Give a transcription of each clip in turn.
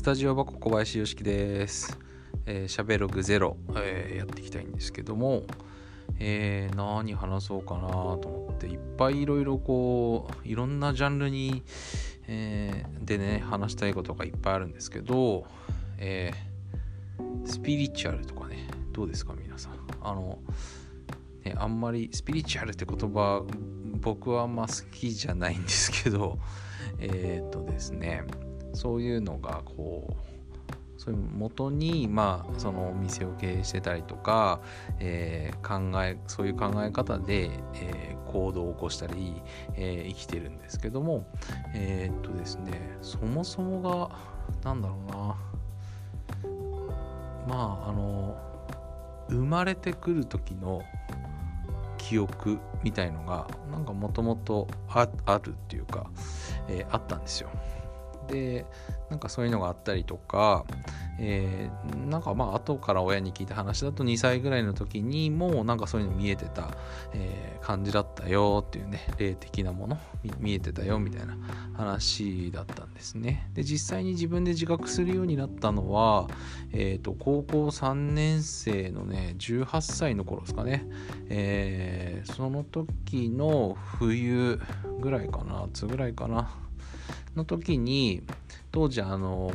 スタジオ箱小林よしきです。えー、しゃべログゼロ、えー、やっていきたいんですけども、えー、何話そうかなと思っていっぱいいろいろこういろんなジャンルに、えー、でね話したいことがいっぱいあるんですけど、えー、スピリチュアルとかねどうですか皆さん？あの、ね、あんまりスピリチュアルって言葉僕はあんま好きじゃないんですけどえっ、とですねそういうのがこうそういう元にまあそのお店を経営してたりとか、えー、考えそういう考え方で、えー、行動を起こしたり、えー、生きてるんですけどもえ、っとですねそもそもがなんだろうなまああの生まれてくる時の記憶みたいのがなんかもともとあるっていうか、えー、あったんですよ。でなんかそういうのがあったりとか、えー、なんかまあ後から親に聞いた話だと2歳ぐらいの時にもうなんかそういうの見えてた、えー、感じだったよっていうね霊的なもの見えてたよみたいな話だったんですね。で実際に自分で自覚するようになったのは、えーと、高校3年生のね18歳の頃ですかね、えー、その時の冬ぐらいかな夏ぐらいかな。の時に当時あの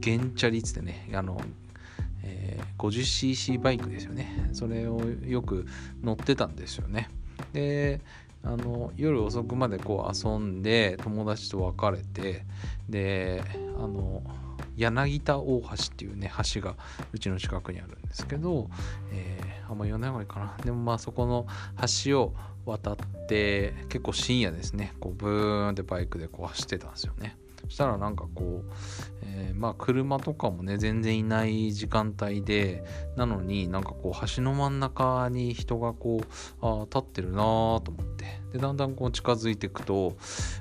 ゲンチャリっつってねあの、えー、50cc バイクですよね。それをよく乗ってたんですよね。であの夜遅くまでこう遊んで友達と別れてであの柳田大橋っていうね橋がうちの近くにあるんですけど、えー、あんま言わない方がいいかな。でもまあそこの橋を渡って結構深夜ですね。こうブーンってバイクでこう走ってたんですよね。そしたらなんかこう、えー、まあ車とかもね全然いない時間帯でなのになんかこう橋の真ん中に人がこうあ立ってるなーと思ってでだんだんこう近づいていくと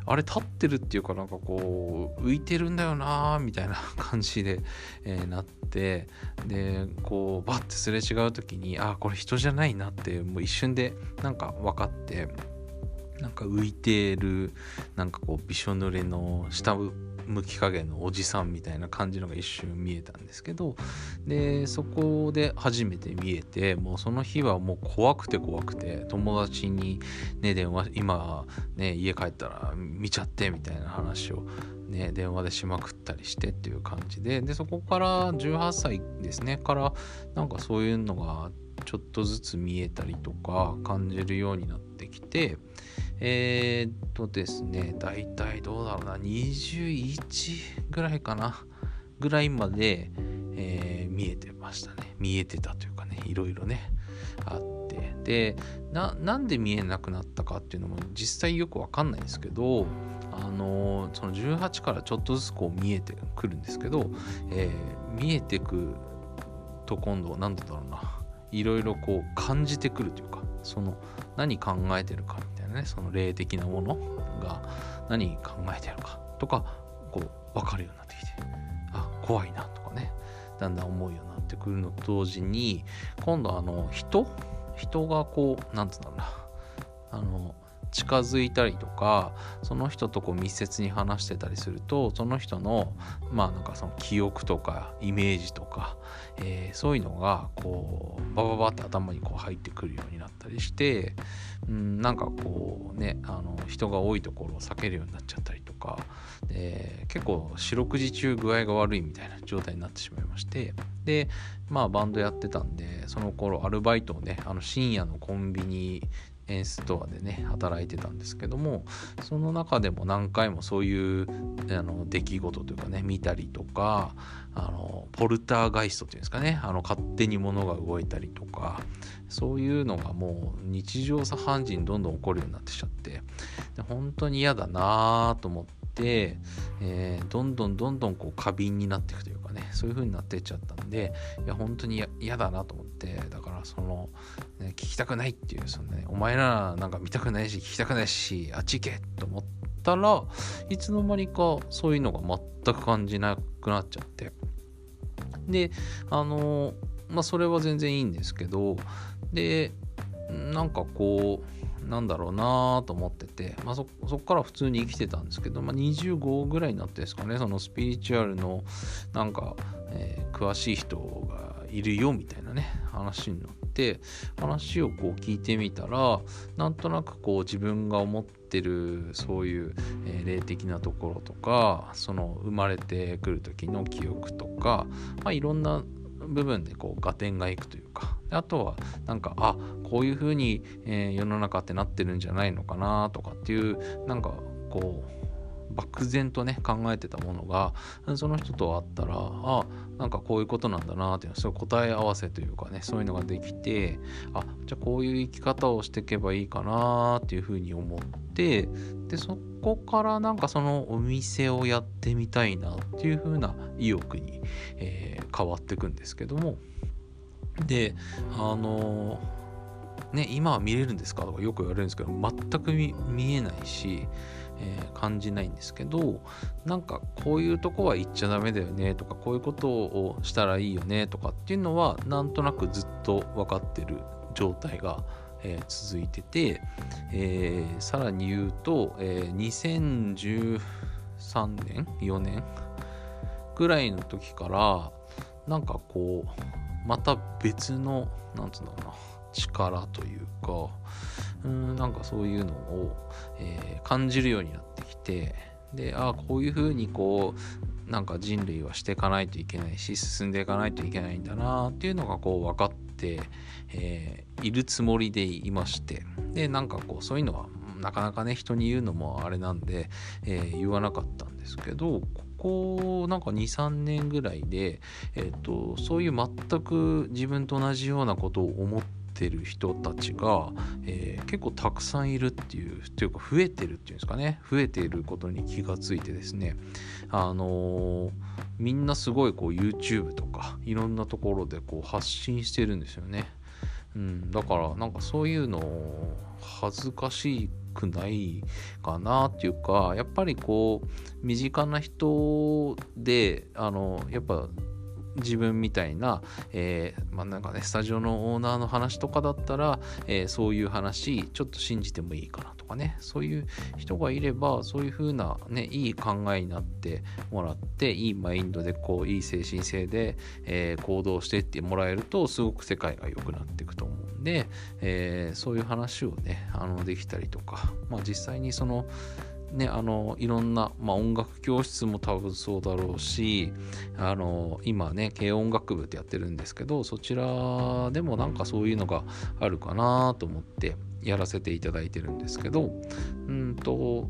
あれ立ってるっていうかなんかこう浮いてるんだよなーみたいな感じで、えー、なってでこうバッてすれ違う時にあこれ人じゃないなってもう一瞬でなんか分かって。なんか浮いてるなんかこうびしょ濡れの下向き加減のおじさんみたいな感じのが一瞬見えたんですけどでそこで初めて見えてもうその日はもう怖くて怖くて友達にね電話今ね家帰ったら見ちゃってみたいな話をね、電話でしまくったりしてっていう感じででそこから18歳ですねからなんかそういうのがちょっとずつ見えたりとか感じるようになってきてえー、っとですね、だいたいどうだろうな、21ぐらいかな、ぐらいまで、えー、見えてましたね。見えてたというかね、いろいろね、あって。でな、なんで見えなくなったかっていうのも実際よくわかんないんですけど、あのその18からちょっとずつこう見えてくるんですけど、え、見えてくと今度は何だろうないろいろこう感じてくるというかその何考えてるかみたいなねその霊的なものが何考えてるかとかこう分かるようになってきてあ怖いなとかねだんだん思うようになってくるのと同時に今度あの人？人がこう何つうんだあの近づいたりとかその人とこう密接に話してたりするとその人のまあなんかその記憶とかイメージとか、えー、そういうのがこうバババって頭にこう入ってくるようになったりして、うん、なんかこうねあの人が多いところを避けるようになっちゃったりとかで結構四六時中具合が悪いみたいな状態になってしまいましてでまあバンドやってたんでその頃アルバイトをねあの深夜のコンビニエンストアでね働いてたんですけどもその中でも何回もそういうあの出来事というかね見たりとかあのポルターガイストっていうんですかねあの勝手に物が動いたりとかそういうのがもう日常茶飯事にどんどん起こるようになってきちゃってで本当に嫌だなと思って、えー、どんどんどんどんこう過敏になっていくというかねそういう風になっていっちゃったんでいや本当に嫌だなと思ってだからその、ね、聞きたくないっていうその、ね、お前らなんか見たくないし聞きたくないしあっち行けと思ったらいつの間にかそういうのが全く感じなくなっちゃって。であのまあそれは全然いいんですけどでなんかこうなんだろうなと思ってて、まあ、そこから普通に生きてたんですけど、まあ、25ぐらいになってですかねそのスピリチュアルのなんか、えー、詳しい人がいるよみたいなね話になって話をこう聞いてみたらなんとなくこう自分が思ってるそういう、えー、霊的なところとかその生まれてくる時の記憶とか、まあ、いろんな部分でこう合点がいくというか。あとはなんかあこういうふうに、えー、世の中ってなってるんじゃないのかなとかっていうなんかこう漠然とね考えてたものがその人と会ったらあなんかこういうことなんだなっていうのそういう答え合わせというかねそういうのができてあじゃあこういう生き方をしていけばいいかなっていうふうに思ってでそこからなんかそのお店をやってみたいなっていうふうな意欲に、えー、変わっていくんですけども。であのー、ね今は見れるんですか？とかよく言われるんですけど全く見えないしえー、感じないんですけどなんかこういうとこは言っちゃダメだよねとかこういうことをしたらいいよねとかっていうのはなんとなくずっと分かってる状態が、えー、続いてて、えー、さらに言うと、え2013年4年ぐらいの時からなんかこうまた別のなんつうんだろうな力というかうんなんかそういうのを、えー、感じるようになってきてでああこういうふうにこうなんか人類はしていかないといけないし進んでいかないといけないんだなっていうのがこう分かって、えー、いるつもりでいましてでなんかこうそういうのはなかなかね人に言うのもあれなんで、えー、言わなかったんですけどここなんか23年ぐらいで、えーと、そういう全く自分と同じようなことを思っててる人たちが、えー、結構たくさんいるっていうというか増えてるっていうんですかね増えていることに気がついてですねあのー、みんなすごいこう YouTube とかいろんなところでこう発信してるんですよね。うん、だからなんかそういうの恥ずかしくないかなっていうかやっぱりこう身近な人であのやっぱ自分みたいな、えー、まあ、なんかね、スタジオのオーナーの話とかだったら、えー、そういう話、ちょっと信じてもいいかなとかね、そういう人がいれば、そういう風なね、いい考えになってもらって、いいマインドで、こう、いい精神性で、えー、行動してってもらえると、すごく世界が良くなっていくと思うんで、えそういう話をね、あの、できたりとか、まあ実際にその、ね、あのいろんな、まあ、音楽教室も多分そうだろうしあの今ね軽音楽部ってやってるんですけどそちらでもなんかそういうのがあるかなと思ってやらせていただいてるんですけどうんと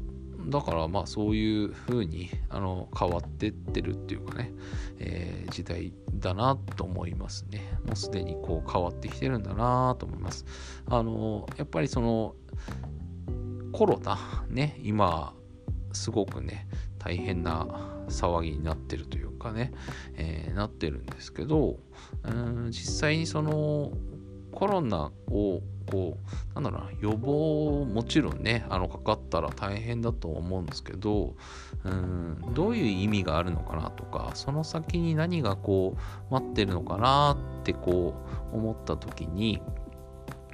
だからまあそういう風にあに変わってってるっていうかね、えー、時代だなと思いますね。もうすでにこう変わってきてるんだなと思います。あのやっぱりそのコロナね今すごくね大変な騒ぎになってるというかね、えー、なってるんですけどうん実際にそのコロナをこうなんだろうな予防もちろんねあのかかったら大変だと思うんですけどうんどういう意味があるのかなとかその先に何がこう待ってるのかなってこう思った時に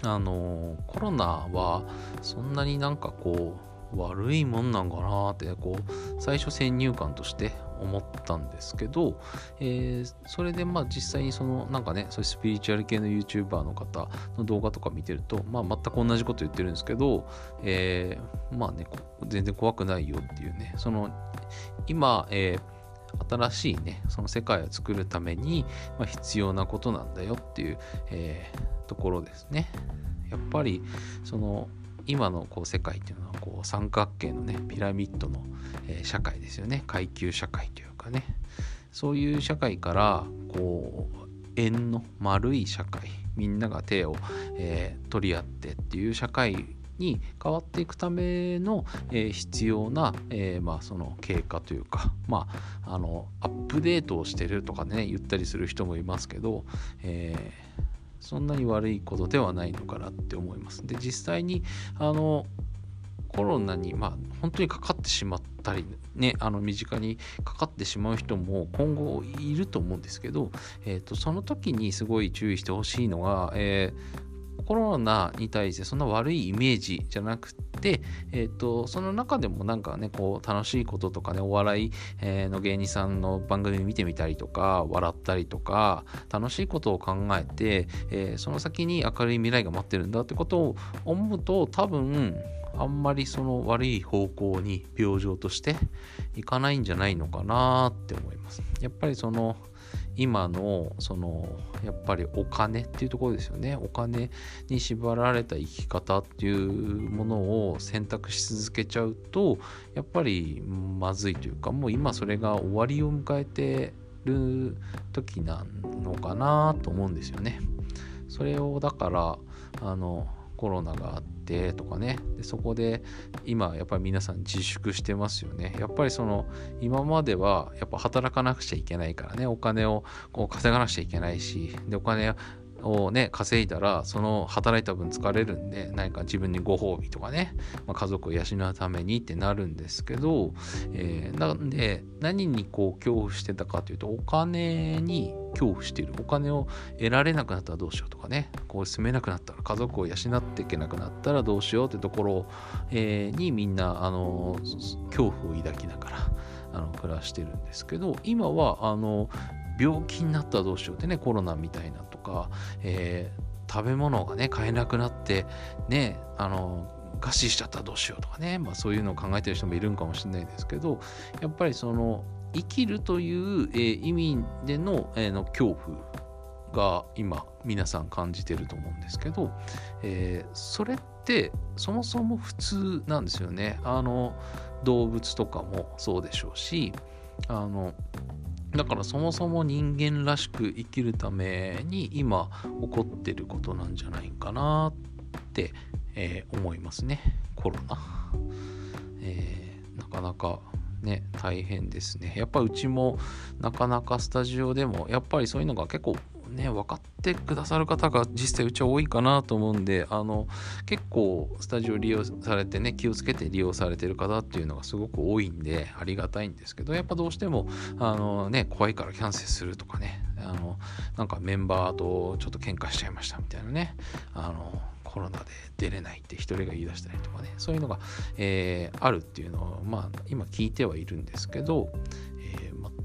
あのコロナはそんなになんかこう悪いもんなんかなってこう最初先入観として思ったんですけど、えー、それでまあ実際にそのなんかねそういうスピリチュアル系の YouTuber の方の動画とか見てると、まあ、全く同じこと言ってるんですけど、えー、まあね全然怖くないよっていうねその今、えー新しいねその世界を作るために、ま、必要なことなんだよっていう、えー、ところですね。やっぱりその今のこう世界っていうのはこう三角形のねピラミッドの、え、社会ですよね。階級社会というかね。そういう社会からこう円の丸い社会みんなが手を、えー、取り合ってっていう社会に変わっていくための、えー、必要な、えー、まあ、その経過というか、まあ、あのアップデートをしてるとかね言ったりする人もいますけど、えー、そんなに悪いことではないのかなって思います。で実際にあのコロナに、まあ、本当にかかってしまったり、ね、あの身近にかかってしまう人も今後いると思うんですけど、えーと、その時にすごい注意してほしいのが、えーコロナに対してそんな悪いイメージじゃなくて、えーと、その中でもなんかねこう楽しいこととかねお笑い、の芸人さんの番組見てみたりとか笑ったりとか楽しいことを考えて、えー、その先に明るい未来が待ってるんだってことを思うと多分あんまりその悪い方向に病状としていかないんじゃないのかなって思います。やっぱりその今のそのやっぱりお金っていうところですよねお金に縛られた生き方っていうものを選択し続けちゃうとやっぱりまずいというかもう今それが終わりを迎えてる時なのかなと思うんですよね。それをだからあのコロナがあってとかね。でそこで今やっぱり皆さん自粛してますよね。やっぱりその今まではやっぱ働かなくちゃいけないからね。お金をこう稼がなくちゃいけないし。でお金をね稼いだらその働いた分疲れるんで何か自分にご褒美とかね、まあ、家族を養うためにってなるんですけど、えー、なんで何にこう恐怖してたかというとお金に恐怖している。お金を得られなくなったらどうしようとかねこう住めなくなったら家族を養っていけなくなったらどうしようってところ、えー、にみんなあの恐怖を抱きながらあの暮らしてるんですけど今はあの病気になったらどうしようってねコロナみたいなか、えー、食べ物がね買えなくなってねあの餓死しちゃったらどうしようとかね、まあ、そういうのを考えてる人もいるんかもしれないですけどやっぱりその生きるという、えー、意味での,、えー、の恐怖が今皆さん感じてると思うんですけど、えー、それってそもそも普通なんですよね。あの動物とかもそうでしょうしあのだからそもそも人間らしく生きるために今起こってることなんじゃないかなって、えー、思いますね。コロナ、えー、なかなかね大変ですね。やっぱうちもなかなかスタジオでもやっぱりそういうのが結構ね分かってくださる方が実際うちは多いかなと思うんであの結構スタジオ利用されてね気をつけて利用されてる方っていうのがすごく多いんでありがたいんですけどやっぱどうしてもあのね怖いからキャンセルするとかねあのなんかメンバーとちょっと喧嘩しちゃいましたみたいなねあのコロナで出れないって一人が言い出したりとかねそういうのが、えー、あるっていうのをまあ今聞いてはいるんですけど、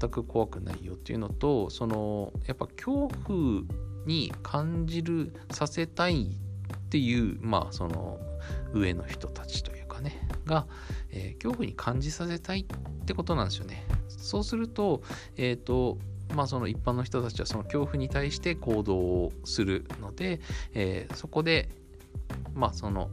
く怖くないよっていうのとそのやっぱ恐怖に感じるさせたいっていうまあその上の人たちというかねが、えー、恐怖に感じさせたいってことなんですよね。そうすると,、えーとまあ、その一般の人たちはその恐怖に対して行動をするので、えー、そこでまあその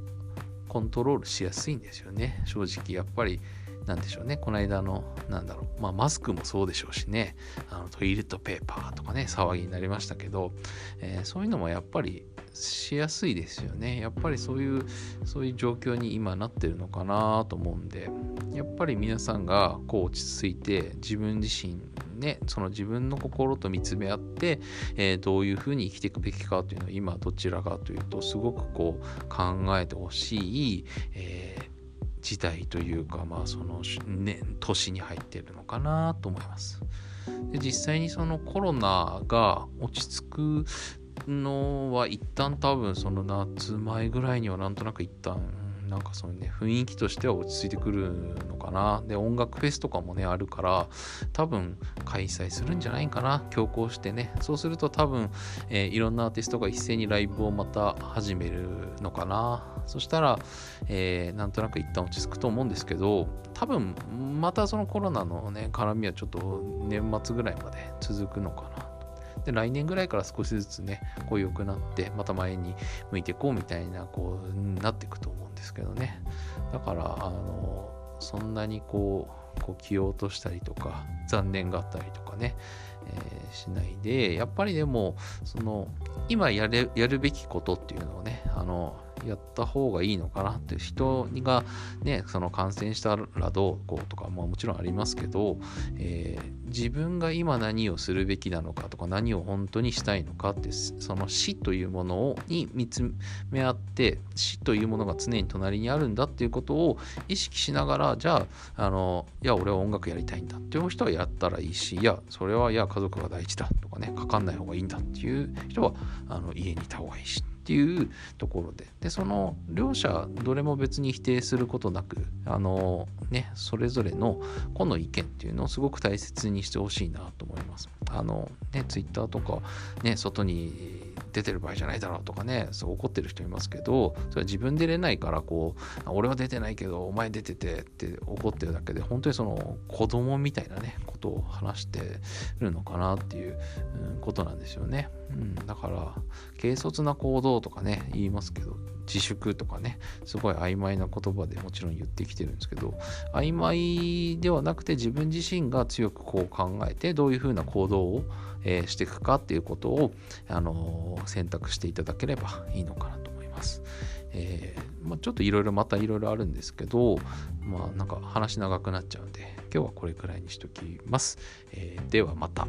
コントロールしやすいんですよね正直やっぱりなんでしょうね。この間のなんだろう。まあマスクもそうでしょうしね。あのトイレットペーパーとかね騒ぎになりましたけど、えー、そういうのもやっぱりしやすいですよね。やっぱりそういうそういう状況に今なってるのかなと思うんでやっぱり皆さんがこう落ち着いて自分自身ねその自分の心と見つめ合って、えー、どういうふうに生きていくべきかというのは今どちらかというとすごくこう考えてほしい、え時代というか、まあ、その、年、年に入っているのかなと思います。で実際にそのコロナが落ち着くのは一旦多分その夏前ぐらいにはなんとなく一旦なんかそのね雰囲気としては落ち着いてくるのかな。で音楽フェスとかもねあるから多分開催するんじゃないかな。強行してね。そうすると多分、えー、いろんなアーティストが一斉にライブをまた始めるのかな。そしたら、えー、なんとなく一旦落ち着くと思うんですけど多分またそのコロナのね絡みはちょっと年末ぐらいまで続くのかな。で来年ぐらいから少しずつねこう良くなってまた前に向いていこうみたいなこうなっていくと思うんですけどね。だからあのそんなにこうこう気を落としたりとか残念があったりとかね、えー、しないでやっぱりでもその今やれやるべきことっていうのをねあのやった方がいいのかなっていう人がねその感染したらどうこうとかももちろんありますけど、えー、自分が今何をするべきなのかとか何を本当にしたいのかってその死というものをに見つめ合って死というものが常に隣にあるんだっていうことを意識しながらじゃああのいや俺は音楽やりたいんだっていう人はやったらいいしいやそれはいや家族が大事だとかねかかんない方がいいんだっていう人はあの家にいた方がいいしっていうところで。でその両者どれも別に否定することなくあのねそれぞれの個の意見っていうのをすごく大切ににしてほしいなと思います。あのねツイッターとかね外に出てる場合じゃないだろうとかねそう怒ってる人いますけどそれは自分で出れないからこう俺は出てないけどお前出ててって怒ってるだけで本当にその子供みたいなねことを話してるのかなっていう、ことなんですよね、うん、だから軽率な行動とかね言いますけど自粛とかねすごい曖昧な言葉でもちろん言ってきてるんですけど曖昧ではなくて自分自身が強くこう考えてどういうふうな行動を、え、していくかっていうことを、あの、選択していただければいいのかなと思います。えーまあ、ちょっといろいろまたいろいろあるんですけどまあなんか話長くなっちゃうんで今日はこれくらいにしときます。え、ではまた。